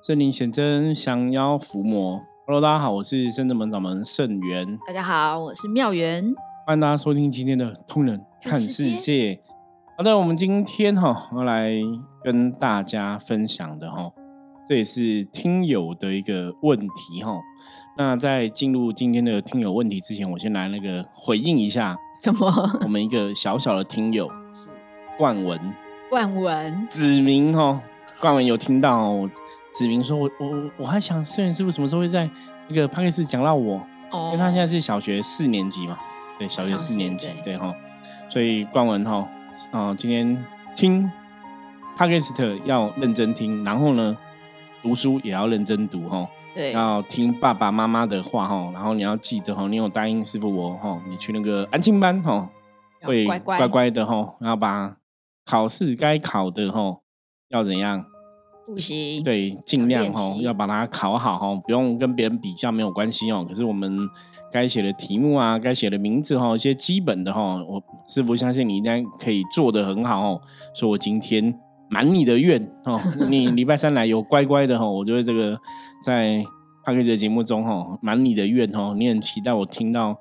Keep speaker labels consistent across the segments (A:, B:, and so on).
A: 圣灵显真，降妖伏魔。Hello，大家好，我是深圳门掌门圣元。
B: 大家好，我是妙元。
A: 欢迎大家收听今天的《通人看世界》。好的，我们今天哈要来跟大家分享的哈，这也是听友的一个问题哈。那在进入今天的听友问题之前，我先来那个回应一下，
B: 怎么？
A: 我们一个小小的听友是冠文，
B: 冠文
A: 子明哈，冠文有听到。子明说：“我我我还想圣元师傅什么时候会在那个 p a 斯讲到我，哦因为他现在是小学四年级嘛，对，小学四年级，对哈，所以冠文哈，哦，今天听 p a 斯特要认真听，然后呢，读书也要认真读哈，
B: 对，
A: 要听爸爸妈妈的话哈，然后你要记得哈，你有答应师傅我哈，你去那个安庆班哈，会乖乖的哈，然后把考试该考的哈，要怎样？”
B: 复习
A: 对，尽量哈要把它考好哈，不用跟别人比较没有关系哦。可是我们该写的题目啊，该写的名字哈，一些基本的哈，我师傅相信你应该可以做的很好哦。说我今天满你的愿哦，你礼拜三来有乖乖的哈，我觉得这个在帕克的节目中哈，满你的愿哦，你很期待我听到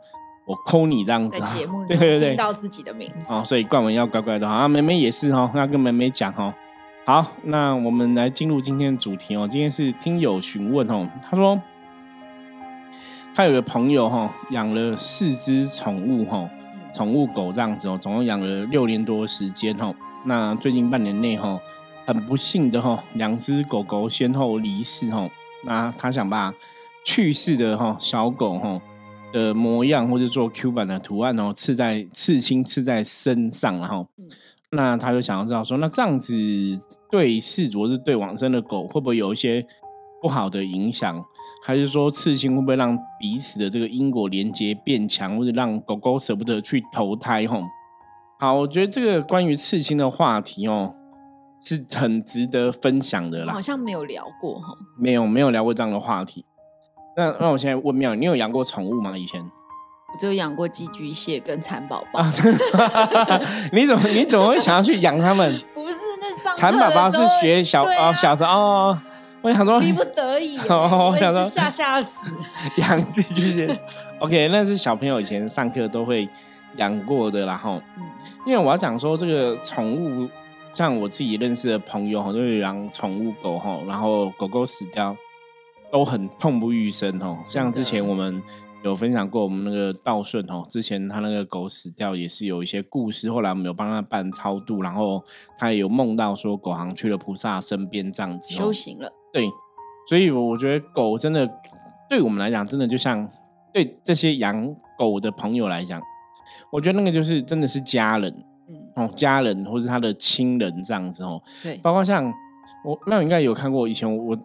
A: 我抠你这样子，
B: 在节目中听到自己的名字
A: 哦，所以冠文要乖乖的啊，妹妹也是哈，要跟妹妹讲哈。好，那我们来进入今天的主题哦。今天是听友询问哦，他说他有个朋友哈，养了四只宠物哈，宠物狗这样子哦，总共养了六年多时间哈。那最近半年内哈，很不幸的哈，两只狗狗先后离世哈。那他想把去世的哈小狗哈的模样或者做 Q 版的图案哦，刺在刺青刺在身上然后。那他就想要知道说，那这样子对世主是对往生的狗会不会有一些不好的影响？还是说刺青会不会让彼此的这个因果连接变强，或者让狗狗舍不得去投胎？吼，好，我觉得这个关于刺青的话题哦，是很值得分享的啦。
B: 好像没有聊过哈，
A: 没有没有聊过这样的话题。那那我现在问妙，你有养过宠物吗？以前？
B: 我只有养过寄居蟹跟蚕宝宝。
A: 你怎么你怎么会想要去养它们？
B: 不是那上
A: 蚕宝宝是学小哦小时候哦，我想说
B: 逼不得已，我想说吓吓死
A: 养寄居蟹。OK，那是小朋友以前上课都会养过的，然后嗯，因为我要讲说这个宠物，像我自己认识的朋友哈，都有养宠物狗哈，然后狗狗死掉都很痛不欲生哦，像之前我们。有分享过我们那个道顺哦，之前他那个狗死掉也是有一些故事，后来我们有帮他办超度，然后他也有梦到说狗行去了菩萨身边这样子
B: 修行了。
A: 对，所以我觉得狗真的对我们来讲，真的就像对这些养狗的朋友来讲，我觉得那个就是真的是家人，嗯哦，家人或是他的亲人这样子哦。
B: 对，
A: 包括像我那应该有看过，以前我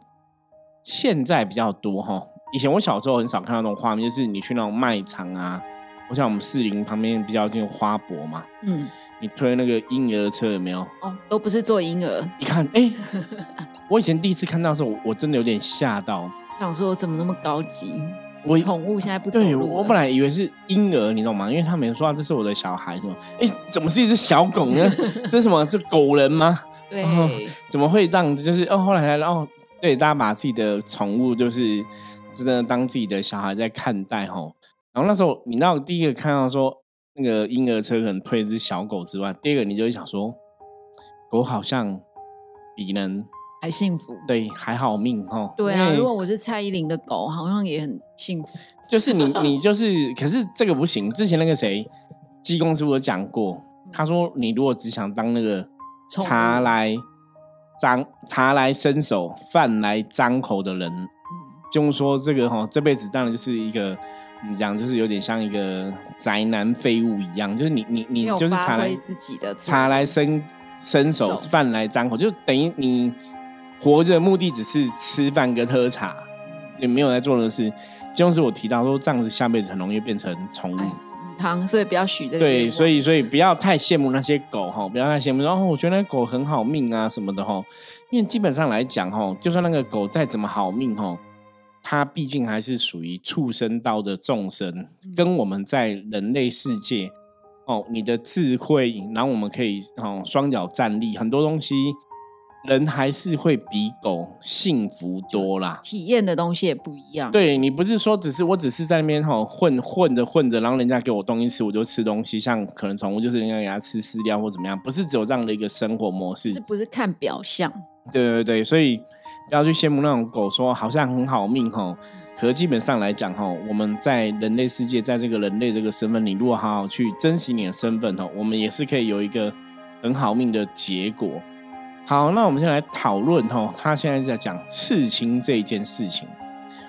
A: 现在比较多哈。以前我小时候很少看到那种画面，就是你去那种卖场啊，我想我们四林旁边比较近花博嘛，嗯，你推那个婴儿车有没有？
B: 哦，都不是坐婴儿。
A: 你看，哎，我以前第一次看到的时候，我真的有点吓到，
B: 想说怎么那么高级？我宠物现在不
A: 对，我本来以为是婴儿，你懂吗？因为他们说这是我的小孩，是吗？哎，怎么是一只小狗呢？这是什么？是狗人吗？
B: 对，
A: 怎么会让就是哦？后来才然后对大家把自己的宠物就是。真的当自己的小孩在看待吼，然后那时候你知道第一个看到说那个婴儿车可能推一只小狗之外，第二个你就会想说，狗好像比人
B: 还幸福，
A: 对，还好命吼。
B: 对啊，如果我是蔡依林的狗，好像也很幸福。
A: 就是你你就是，可是这个不行。之前那个谁，济公师傅有讲过，他说你如果只想当那个茶来张茶来伸手，饭来张口的人。就说这个哈，这辈子当然就是一个，我们讲就是有点像一个宅男废物一样，就是你你你就是茶来
B: 自己的
A: 茶来伸伸手，饭来张口，就等于你活着目的只是吃饭跟喝茶，也没有在做的事。就是我提到说，这样子下辈子很容易变成宠物
B: 汤，所以不要许这个。
A: 对，所以所以不要太羡慕那些狗哈，不要太羡慕。然后我觉得那狗很好命啊什么的哈，因为基本上来讲哈，就算那个狗再怎么好命哈。它毕竟还是属于畜生道的众生，跟我们在人类世界哦，你的智慧，然后我们可以哦双脚站立，很多东西人还是会比狗幸福多啦，
B: 体验的东西也不一样。
A: 对你不是说只是我只是在那边哈混混着混着，然后人家给我东西吃，我就吃东西。像可能宠物就是人家给它吃饲料或怎么样，不是只有这样的一个生活模式。
B: 是不是看表象？
A: 对对对，所以不要去羡慕那种狗说好像很好命哈。可是基本上来讲哈，我们在人类世界，在这个人类这个身份，你如果好好去珍惜你的身份哈，我们也是可以有一个很好命的结果。好，那我们先来讨论哈，他现在在讲刺青这一件事情。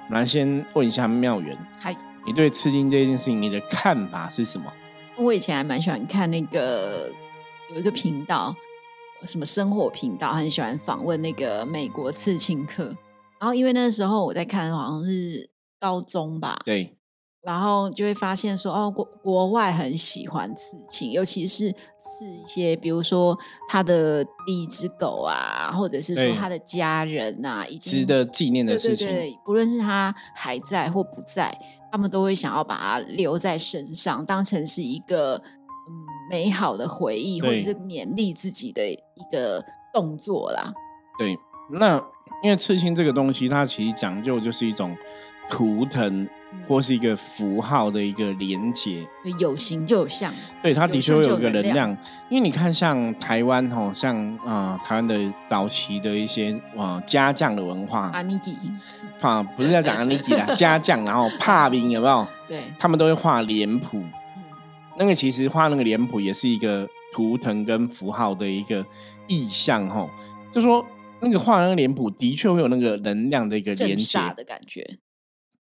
A: 我们来先问一下妙元，
B: 嗨，
A: 你对刺青这件事情你的看法是什么？
B: 我以前还蛮喜欢看那个有一个频道，什么生活频道，很喜欢访问那个美国刺青客。然后因为那时候我在看，好像是高中吧，
A: 对。
B: 然后就会发现说，哦，国国外很喜欢刺青，尤其是刺一些，比如说他的第一只狗啊，或者是说他的家人啊，已
A: 经值得纪念的事情。
B: 对对，不论是他还在或不在，他们都会想要把它留在身上，当成是一个嗯美好的回忆，或者是勉励自己的一个动作啦。
A: 对，那因为刺青这个东西，它其实讲究就是一种图腾。或是一个符号的一个连接，
B: 有形就有相，
A: 对，它的确会有一个能量。因为你看，像台湾吼，像啊，台湾的早期的一些啊家将的文化，
B: 阿尼基，
A: 啊，不是在讲阿尼基啦，家将，然后帕兵有没有？
B: 对，
A: 他们都会画脸谱。那个其实画那个脸谱也是一个图腾跟符号的一个意象吼，就说那个画那个脸谱的确会有那个能量的一个连接
B: 的感觉。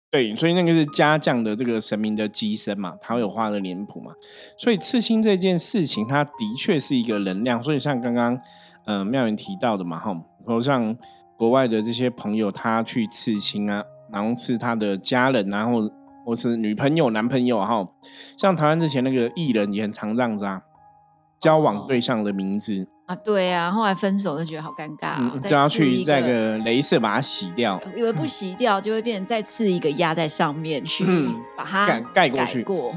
A: 对，所以那个是家将的这个神明的机身嘛，他有画的脸谱嘛，所以刺青这件事情，它的确是一个能量。所以像刚刚呃妙云提到的嘛，哈，或像国外的这些朋友，他去刺青啊，然后刺他的家人，然后或是女朋友、男朋友，哈，像台湾之前那个艺人也很常这样子啊，交往对象的名字。
B: 啊，对啊，后来分手就觉得好尴尬，
A: 就要去再个镭射把它洗掉，
B: 因为不洗掉就会变成再刺一个压在上面去把它
A: 盖盖过去。过，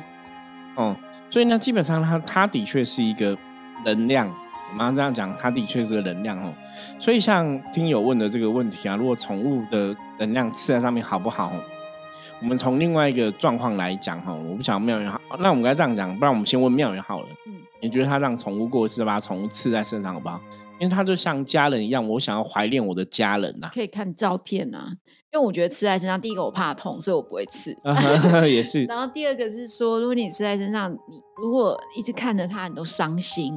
A: 哦，所以呢，基本上它它的确是一个能量，我们这样讲，它的确是个能量哦。所以像听友问的这个问题啊，如果宠物的能量刺在上面好不好？我们从另外一个状况来讲哈，我不想妙缘好，那我们该这样讲，不然我们先问妙缘好了。嗯。你觉得他让宠物过世，把宠物刺在身上好不好？因为他就像家人一样，我想要怀念我的家人呐。
B: 可以看照片啊，因为我觉得刺在身上，第一个我怕痛，所以我不会刺。
A: 也是。
B: 然后第二个是说，如果你刺在身上，你如果一直看着它，你都伤心，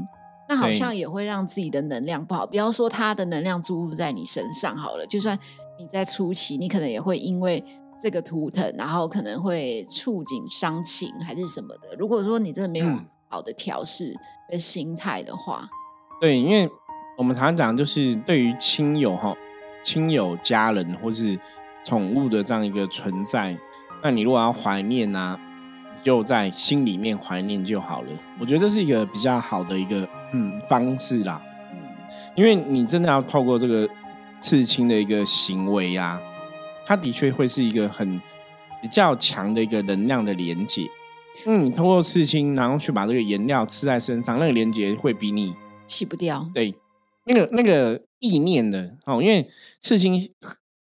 B: 那好像也会让自己的能量不好。不要说他的能量注入在你身上好了，就算你在初期，你可能也会因为这个图腾，然后可能会触景伤情还是什么的。如果说你真的没有。好的调试的心态的话，
A: 对，因为我们常常讲，就是对于亲友哈、亲友家人或是宠物的这样一个存在，那你如果要怀念呢，就在心里面怀念就好了。我觉得这是一个比较好的一个嗯方式啦。嗯，因为你真的要透过这个刺青的一个行为呀，它的确会是一个很比较强的一个能量的连接。嗯，通过刺青，然后去把这个颜料刺在身上，那个连接会比你
B: 洗不掉。
A: 对，那个那个意念的哦，因为刺青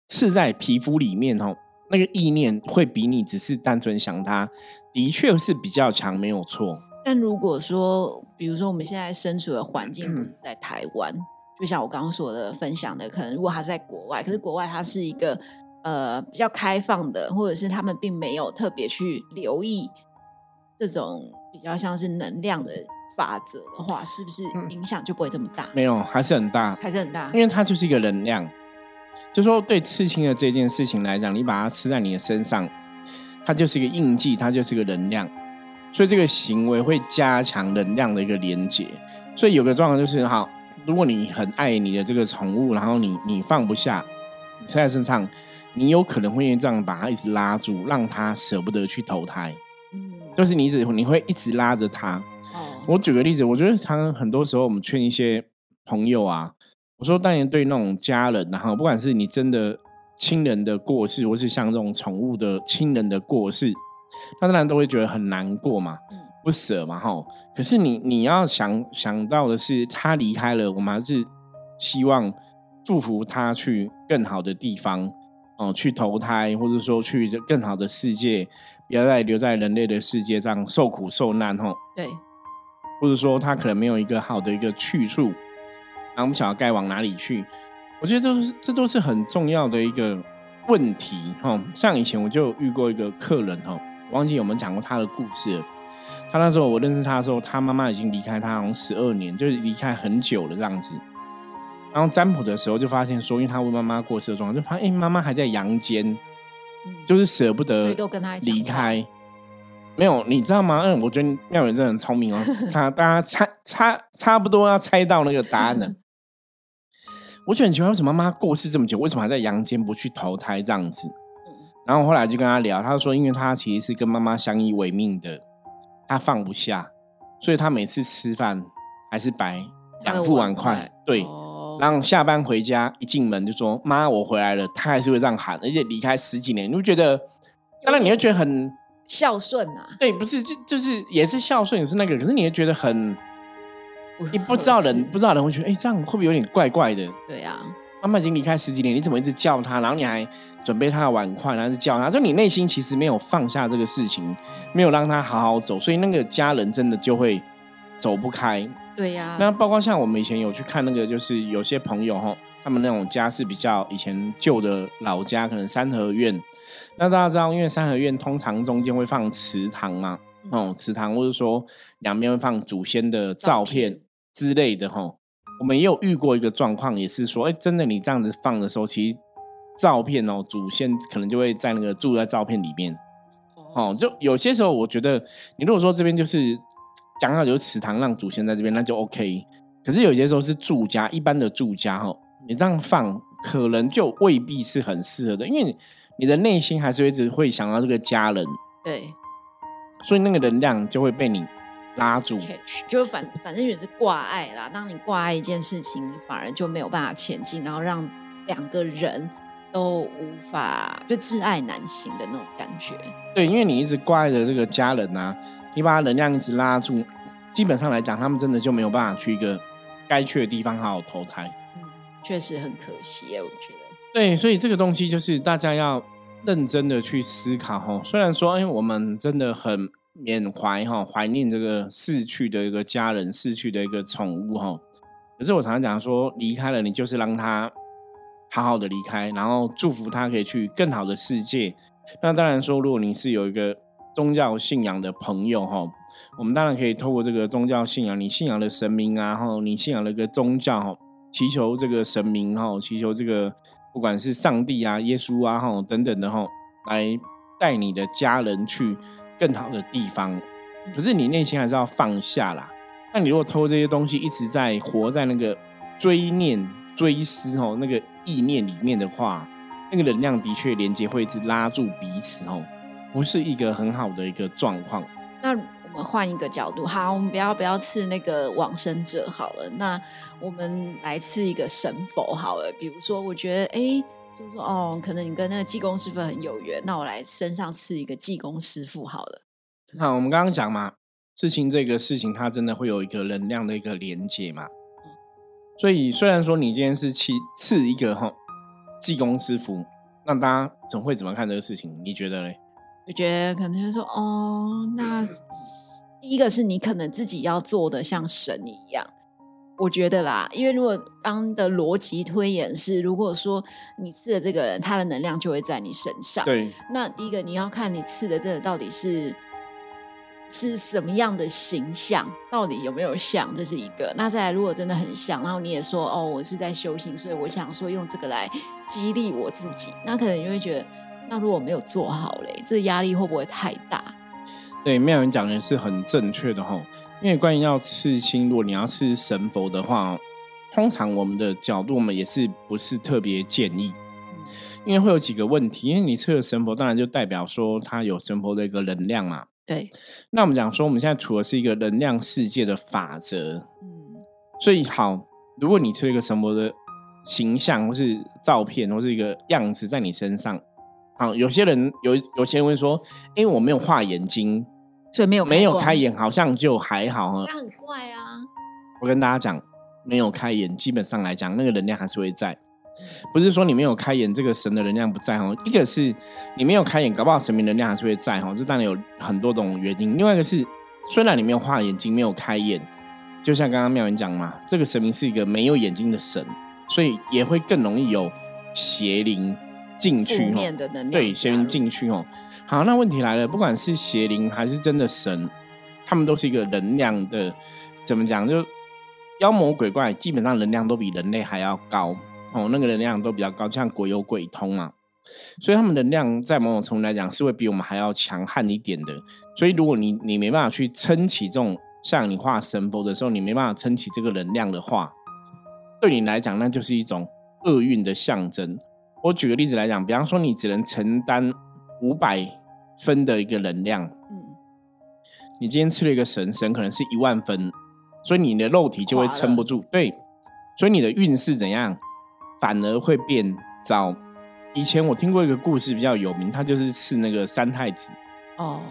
A: 刺在皮肤里面哦，那个意念会比你只是单纯想它，的确是比较强，没有错。
B: 但如果说，比如说我们现在身处的环境不是在台湾，就像我刚刚说的分享的，可能如果他是在国外，可是国外它是一个呃比较开放的，或者是他们并没有特别去留意。这种比较像是能量的法则的话，是不是影响就不会这么大？
A: 没有，还是很大，
B: 还是很大，
A: 因为它就是一个能量。就说对刺青的这件事情来讲，你把它刺在你的身上，它就是一个印记，它就是个能量，所以这个行为会加强能量的一个连接。所以有个状况就是，好，如果你很爱你的这个宠物，然后你你放不下，刺在身上，你有可能会这样把他一直拉住，让他舍不得去投胎。就是你一直你会一直拉着他。哦，我举个例子，我觉得常常很多时候我们劝一些朋友啊，我说当然对那种家人，然后不管是你真的亲人的过世，或是像这种宠物的亲人的过世，他当然都会觉得很难过嘛，不舍嘛，哈。可是你你要想想到的是，他离开了，我们还是希望祝福他去更好的地方，哦，去投胎，或者说去更好的世界，不要再留在人类的世界上受苦受难，吼。
B: 对。
A: 或者说他可能没有一个好的一个去处，然后我们想要该往哪里去？我觉得这都是这都是很重要的一个问题，哈。像以前我就遇过一个客人，哈，忘记有没有讲过他的故事。他那时候我认识他的时候，他妈妈已经离开他好像十二年，就是离开很久了这样子。然后占卜的时候就发现说，因为他问妈妈过世的状况，就发现哎，妈妈还在阳间，就是舍不得离开。没有，你知道吗？嗯，我觉得妙远真的很聪明哦，他大家猜差差不多要猜到那个答案了。我觉得很奇怪，为什么妈妈过世这么久，为什么还在阳间不去投胎这样子？然后后来就跟他聊，他说，因为他其实是跟妈妈相依为命的。他放不下，所以他每次吃饭还是摆两副碗筷，对，然后下班回家一进门就说：“妈，我回来了。”他还是会这样喊，而且离开十几年，你会觉得，当然你会觉得很
B: 孝顺啊。
A: 对，不是，就就是也是孝顺，也是那个，可是你会觉得很，你不知道人不知道人会觉得，哎，这样会不会有点怪怪的？
B: 对呀。
A: 妈妈已经离开十几年，你怎么一直叫她？然后你还准备她的碗筷，然后叫她，就你内心其实没有放下这个事情，没有让她好好走，所以那个家人真的就会走不开。
B: 对呀。
A: 那包括像我们以前有去看那个，就是有些朋友哈，他们那种家是比较以前旧的老家，可能三合院。那大家知道，因为三合院通常中间会放祠堂嘛，哦，祠堂或者说两边会放祖先的照片之类的哈。我们也有遇过一个状况，也是说，哎，真的，你这样子放的时候，其实照片哦，祖先可能就会在那个住在照片里面。哦，就有些时候，我觉得你如果说这边就是讲好有祠堂让祖先在这边，那就 OK。可是有些时候是住家，一般的住家哈，你这样放可能就未必是很适合的，因为你的内心还是一直会想到这个家人。
B: 对，
A: 所以那个能量就会被你。拉住，
B: 就反反正也是挂碍啦。当你挂碍一件事情，你反而就没有办法前进，然后让两个人都无法就挚爱难行的那种感觉。
A: 对，因为你一直挂着这个家人呐，你把能量一直拉住，基本上来讲，他们真的就没有办法去一个该去的地方好好投胎。
B: 嗯，确实很可惜耶，我觉得。
A: 对，所以这个东西就是大家要认真的去思考哦。虽然说，哎，我们真的很。缅怀哈，怀念这个逝去的一个家人，逝去的一个宠物哈。可是我常常讲说，离开了你就是让他好好的离开，然后祝福他可以去更好的世界。那当然说，如果你是有一个宗教信仰的朋友哈，我们当然可以透过这个宗教信仰，你信仰的神明啊，哈，你信仰的一个宗教哈，祈求这个神明哈，祈求这个不管是上帝啊、耶稣啊哈等等的哈，来带你的家人去。更好的地方，可是你内心还是要放下啦。那你如果偷这些东西，一直在活在那个追念、追思哦那个意念里面的话，那个能量的确连接会一直拉住彼此哦，不是一个很好的一个状况。
B: 那我们换一个角度，好，我们不要不要刺那个往生者好了，那我们来刺一个神佛好了。比如说，我觉得哎。就是说，哦，可能你跟那个济公师傅很有缘，那我来身上刺一个济公师傅好了。
A: 那我们刚刚讲嘛，事情这个事情，它真的会有一个能量的一个连接嘛。所以虽然说你今天是去刺一个哈济公师傅，那大家总会怎么看这个事情？你觉得嘞？
B: 我觉得可能就说，哦，那第一个是你可能自己要做的像神一样。我觉得啦，因为如果刚的逻辑推演是，如果说你刺的这个人，他的能量就会在你身上。
A: 对。
B: 那第一个你要看你刺的这个到底是是什么样的形象，到底有没有像，这是一个。那再来，如果真的很像，然后你也说哦，我是在修行，所以我想说用这个来激励我自己，那可能你会觉得，那如果没有做好嘞，这压力会不会太大？
A: 对，没有人讲的是很正确的哈。因为关于要刺青，如果你要刺神佛的话，通常我们的角度，我们也是不是特别建议，因为会有几个问题。因为你刺了神佛，当然就代表说它有神佛的一个能量嘛。
B: 对。
A: 那我们讲说，我们现在处的是一个能量世界的法则。嗯。所以好，如果你刺一个什么的形象，或是照片，或是一个样子在你身上，好，有些人有有些人会说，因为我没有画眼睛。
B: 所以没有
A: 没有开眼，好像就还好
B: 哈。那很怪啊！
A: 我跟大家讲，没有开眼，基本上来讲，那个能量还是会在。不是说你没有开眼，这个神的能量不在哦。一个是你没有开眼，搞不好神明能量还是会在哦。这当然有很多种原因。另外一个是，虽然你没有画眼睛，没有开眼，就像刚刚妙云讲嘛，这个神明是一个没有眼睛的神，所以也会更容易有邪灵进去
B: 哦。
A: 对，邪灵进去哦。好，那问题来了，不管是邪灵还是真的神，他们都是一个能量的，怎么讲？就妖魔鬼怪基本上能量都比人类还要高。哦，那个能量都比较高，像鬼有鬼通嘛，所以他们能量在某种程度来讲是会比我们还要强悍一点的。所以如果你你没办法去撑起这种像你画神佛的时候，你没办法撑起这个能量的话，对你来讲那就是一种厄运的象征。我举个例子来讲，比方说你只能承担五百分的一个能量，嗯，你今天吃了一个神，神可能是一万分，所以你的肉体就会撑不住。对，所以你的运势怎样？反而会变糟。以前我听过一个故事比较有名，他就是刺那个三太子。哦，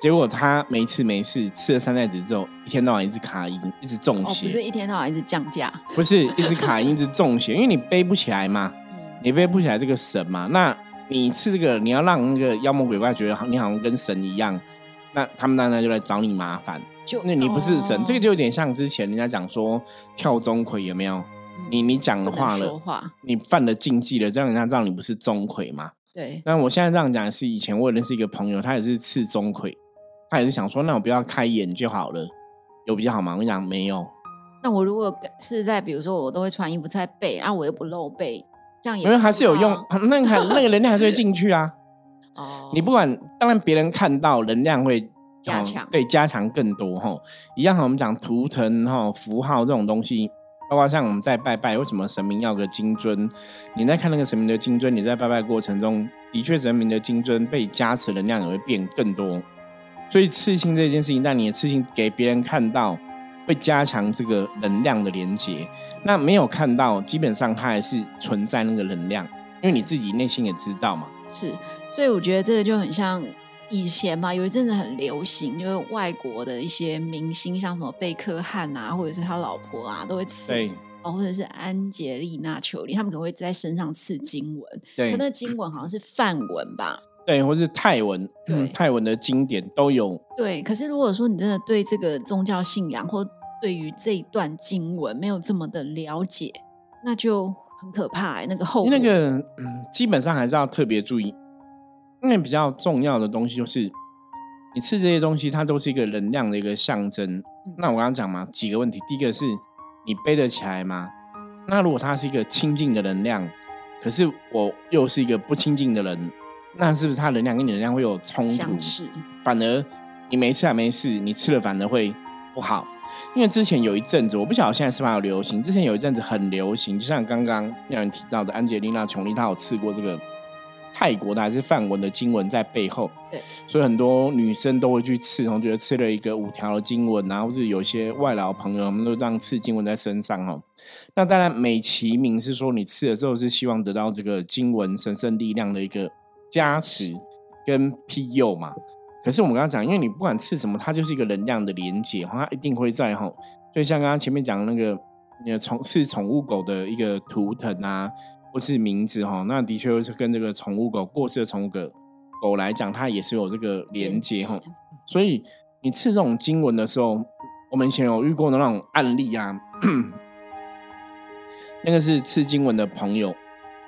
A: 结果他没刺没事，刺了三太子之后，一天到晚一直卡音，一直中邪，
B: 不是一天到晚一直降价，
A: 不是一直卡音，一直中邪，因为你背不起来嘛，你背不起来这个神嘛，那你吃这个，你要让那个妖魔鬼怪觉得你好像跟神一样，那他们当然就来找你麻烦，就那你不是神，这个就有点像之前人家讲说跳钟馗有没有？你你讲的话了，你犯了禁忌了，这样人家知道你不是钟馗嘛？
B: 对。
A: 那我现在这样讲是以前我认识一个朋友，他也是刺钟馗，他也是想说，那我不要开眼就好了，有比较好吗？我讲没有。
B: 那我如果是在比如说我都会穿衣服在背，啊，我又不露背，这样也
A: 因为还是有用，那还那个能量还是会进去啊。哦。你不管，当然别人看到能量会
B: 加强，
A: 对，加强更多哈。一样，我们讲图腾哈、符号这种东西。包括像我们在拜拜，为什么神明要个金尊？你在看那个神明的金尊，你在拜拜过程中的确神明的金尊被加持能量也会变更多。所以刺青这件事情，但你的刺青给别人看到，会加强这个能量的连接。那没有看到，基本上它还是存在那个能量，因为你自己内心也知道嘛。
B: 是，所以我觉得这个就很像。以前嘛，有一阵子很流行，就是外国的一些明星，像什么贝克汉啊，或者是他老婆啊，都会刺哦，或者是安吉丽娜·裘丽，他们可能会在身上刺经文。
A: 对，
B: 那经文好像是梵文吧？
A: 对，或是泰文，对，泰文的经典都有。
B: 对，可是如果说你真的对这个宗教信仰或对于这一段经文没有这么的了解，那就很可怕。那个后
A: 那个，嗯，基本上还是要特别注意。因为比较重要的东西就是，你吃这些东西，它都是一个能量的一个象征。那我刚刚讲嘛，几个问题。第一个是你背得起来吗？那如果它是一个清净的能量，可是我又是一个不清净的人，那是不是它能量跟你能量会有冲突？反而你没吃还没事，你吃了反而会不好。因为之前有一阵子，我不晓得现在是否有流行。之前有一阵子很流行，就像刚刚让人提到的安吉丽娜·琼丽，她有吃过这个。泰国的还是梵文的经文在背后，
B: 对，
A: 所以很多女生都会去刺，然后觉得刺了一个五条的经文，然后是有些外劳朋友，我们都这样刺经文在身上哦。那当然美其名是说你刺了之后是希望得到这个经文神圣力量的一个加持跟庇佑嘛。可是我们刚刚讲，因为你不管刺什么，它就是一个能量的连接，它一定会在哈。就像刚刚前面讲那个，你的宠刺宠物狗的一个图腾啊。或是名字哈，那的确是跟这个宠物狗过世的宠物狗狗来讲，它也是有这个连接哈。所以你刺这种经文的时候，我们以前有遇过的那种案例啊，那个是刺经文的朋友，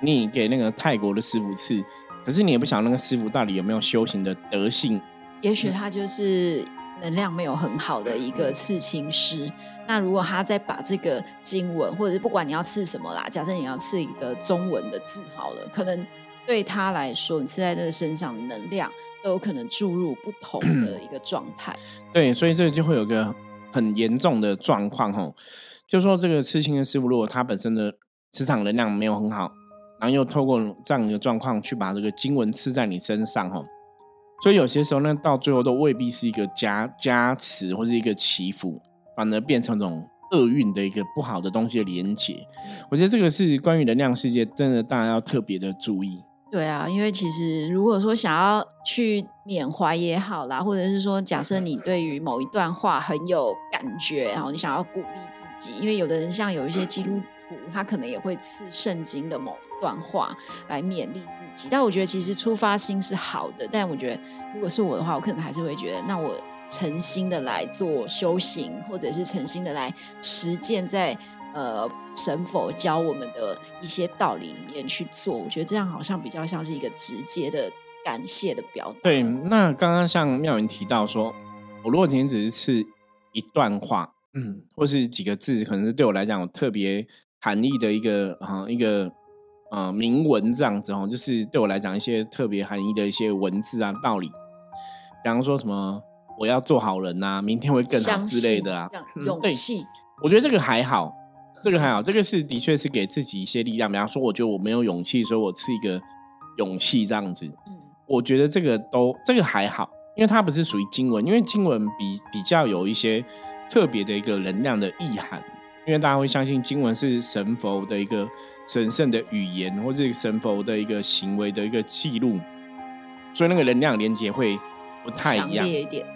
A: 你给那个泰国的师傅刺，可是你也不晓得那个师傅到底有没有修行的德性，
B: 也许他就是。能量没有很好的一个刺青师，那如果他再把这个经文，或者是不管你要刺什么啦，假设你要刺一个中文的字好了，可能对他来说，你刺在这个身上的能量都有可能注入不同的一个状态。
A: 对，所以这个就会有个很严重的状况吼，就说这个刺青的师傅，如果他本身的磁场能量没有很好，然后又透过这样一个状况去把这个经文刺在你身上吼。所以有些时候呢，到最后都未必是一个加加持或是一个祈福，反而变成这种厄运的一个不好的东西的连结。我觉得这个是关于能量世界，真的大家要特别的注意。
B: 对啊，因为其实如果说想要去缅怀也好啦，或者是说假设你对于某一段话很有感觉，然后你想要鼓励自己，因为有的人像有一些基督。图，他可能也会刺圣经的某一段话来勉励自己。但我觉得其实出发心是好的，但我觉得如果是我的话，我可能还是会觉得，那我诚心的来做修行，或者是诚心的来实践在呃神佛教我们的一些道理里面去做。我觉得这样好像比较像是一个直接的感谢的表达。
A: 对，那刚刚像妙云提到说，我如果今天只是刺一段话。嗯，或是几个字，可能是对我来讲我特别含义的一个啊一个呃铭文这样子哦，就是对我来讲一些特别含义的一些文字啊道理，比方说什么我要做好人呐，明天会更好之类的啊，
B: 勇气。
A: 我觉得这个还好，这个还好，这个是的确是给自己一些力量。比方说，我觉得我没有勇气，所以我赐一个勇气这样子。嗯，我觉得这个都这个还好，因为它不是属于经文，因为经文比比较有一些。特别的一个能量的意涵，因为大家会相信经文是神佛的一个神圣的语言，或者神佛的一个行为的一个记录，所以那个能量连接会不太一样，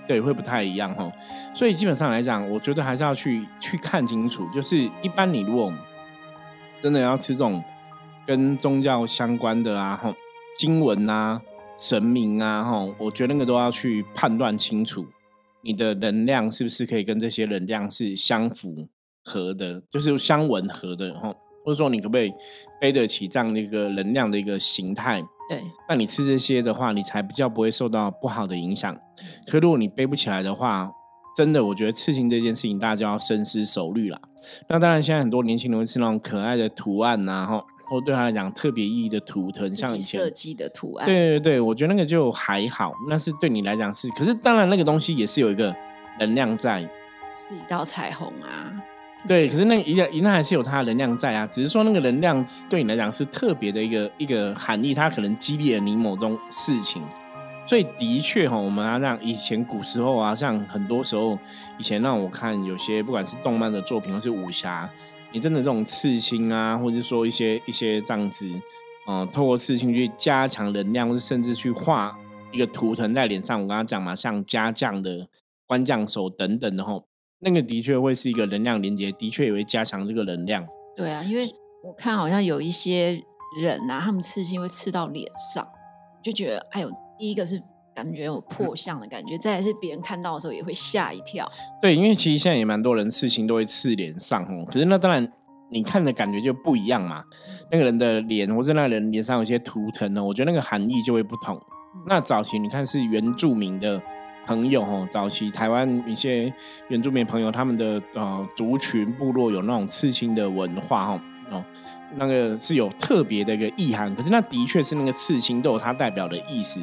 A: 对，会不太一样哈。所以基本上来讲，我觉得还是要去去看清楚。就是一般你如果真的要吃这种跟宗教相关的啊，哈，经文啊、神明啊，哈，我觉得那个都要去判断清楚。你的能量是不是可以跟这些能量是相符合的，就是相吻合的然后？或者说你可不可以背得起这样的一个能量的一个形态？
B: 对，
A: 那你吃这些的话，你才比较不会受到不好的影响。可如果你背不起来的话，真的，我觉得刺青这件事情大家就要深思熟虑了。那当然，现在很多年轻人会吃那种可爱的图案呐，哈。或对他来讲特别意义的图腾，像以前
B: 设计的图案，
A: 对对对，我觉得那个就还好，那是对你来讲是，可是当然那个东西也是有一个能量在，
B: 是一道彩虹啊，
A: 对，可是那一一那还是有它的能量在啊，只是说那个能量对你来讲是特别的一个一个含义，它可能激励了你某种事情，所以的确哈，我们要让以前古时候啊，像很多时候以前让我看有些不管是动漫的作品或是武侠。你真的这种刺青啊，或者说一些一些这样子，嗯，透过刺青去加强能量，或者甚至去画一个图腾在脸上。我刚刚讲嘛，像家将的官将手等等的吼，那个的确会是一个能量连接，的确也会加强这个能量。
B: 对啊，因为我看好像有一些人啊，他们刺青会刺到脸上，就觉得哎呦，第一个是。感觉有破相的感觉，再来是别人看到的时候也会吓一跳。
A: 对，因为其实现在也蛮多人刺青都会刺脸上哦，可是那当然你看的感觉就不一样嘛。那个人的脸或者那个人脸上有些图腾呢，我觉得那个含义就会不同。那早期你看是原住民的朋友哦，早期台湾一些原住民朋友他们的呃族群部落有那种刺青的文化哦，哦，那个是有特别的一个意涵。可是那的确是那个刺青都有它代表的意思。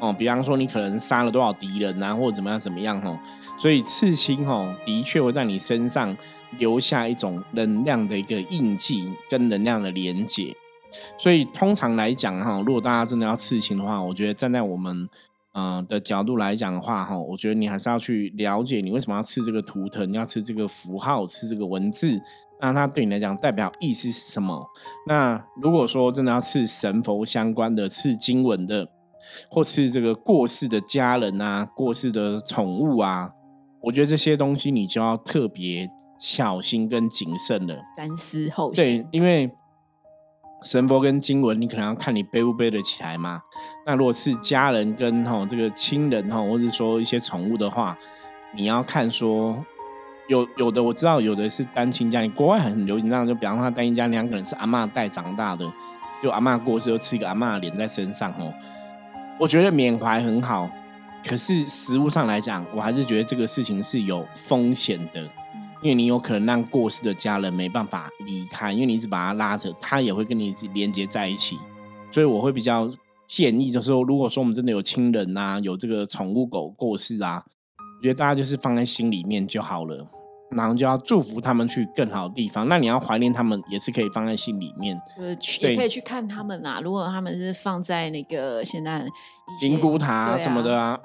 A: 哦，比方说你可能杀了多少敌人啊，或者怎么样怎么样哈，所以刺青哈的确会在你身上留下一种能量的一个印记跟能量的连接。所以通常来讲哈，如果大家真的要刺青的话，我觉得站在我们嗯的角度来讲的话哈，我觉得你还是要去了解你为什么要吃这个图腾，要吃这个符号，吃这个文字，那它对你来讲代表意思是什么？那如果说真的要吃神佛相关的，吃经文的。或是这个过世的家人啊，过世的宠物啊，我觉得这些东西你就要特别小心跟谨慎了，
B: 三思后
A: 行。对，因为神佛跟经文，你可能要看你背不背得起来嘛。那如果是家人跟吼这个亲人哈，或者说一些宠物的话，你要看说有有的我知道有的是单亲家庭，国外很流行这样，就比方说他单亲家庭，可能是阿妈带长大的，就阿妈过世就吃一个阿妈脸在身上哦。我觉得缅怀很好，可是实物上来讲，我还是觉得这个事情是有风险的，因为你有可能让过世的家人没办法离开，因为你一直把他拉着，他也会跟你连接在一起。所以我会比较建议，就是说，如果说我们真的有亲人啊，有这个宠物狗过世啊，我觉得大家就是放在心里面就好了。然后就要祝福他们去更好的地方。那你要怀念他们，也是可以放在心里面，
B: 就是去也可以去看他们啊。如果他们是放在那个现在
A: 灵骨塔什么的啊，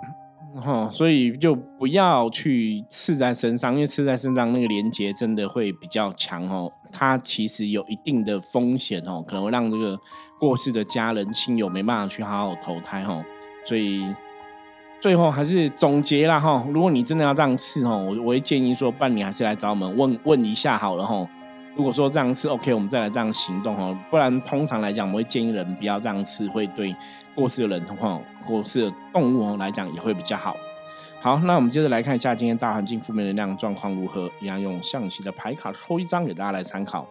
A: 哈，所以就不要去刺在身上，因为刺在身上那个连接真的会比较强哦。它其实有一定的风险哦，可能会让这个过世的家人亲友没办法去好好投胎哦，所以。最后还是总结了哈，如果你真的要这样刺哦，我我会建议说，半年还是来找我们问问一下好了哈。如果说这样吃 OK，我们再来这样行动哦。不然通常来讲，我们会建议人不要这样吃，会对过世的人话，过世的动物哦来讲也会比较好。好，那我们接着来看一下今天大环境负面能量状况如何，一样用象棋的牌卡抽一张给大家来参考。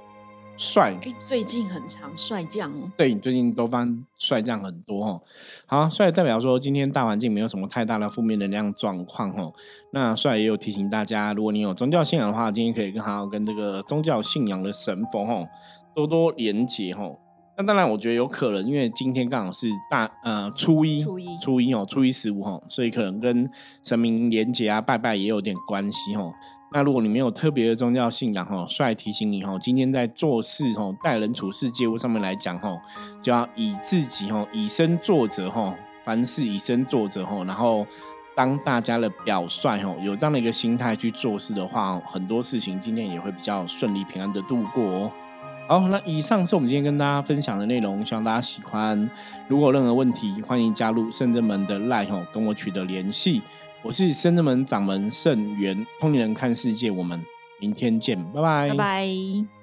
A: 帅，
B: 哎，最近很长帅将哦。
A: 对，最近都翻帅将很多哦。好，帅代表说今天大环境没有什么太大的负面能量状况哦。那帅也有提醒大家，如果你有宗教信仰的话，今天可以更好跟这个宗教信仰的神佛哦多多连接哦。那当然，我觉得有可能，因为今天刚好是大呃初一，
B: 初一，
A: 初一哦，初一十五哦，所以可能跟神明连接啊、拜拜也有点关系哦。那如果你没有特别的宗教信仰哈，帅提醒你哈，今天在做事哈、待人处事、接物上面来讲哈，就要以自己哈以身作则哈，凡事以身作则哈，然后当大家的表率哦，有这样的一个心态去做事的话，很多事情今天也会比较顺利平安的度过哦。好，那以上是我们今天跟大家分享的内容，希望大家喜欢。如果有任何问题，欢迎加入圣真门的 Line 吼，跟我取得联系。我是深圳门掌门盛元，通灵人看世界，我们明天见，拜，
B: 拜拜。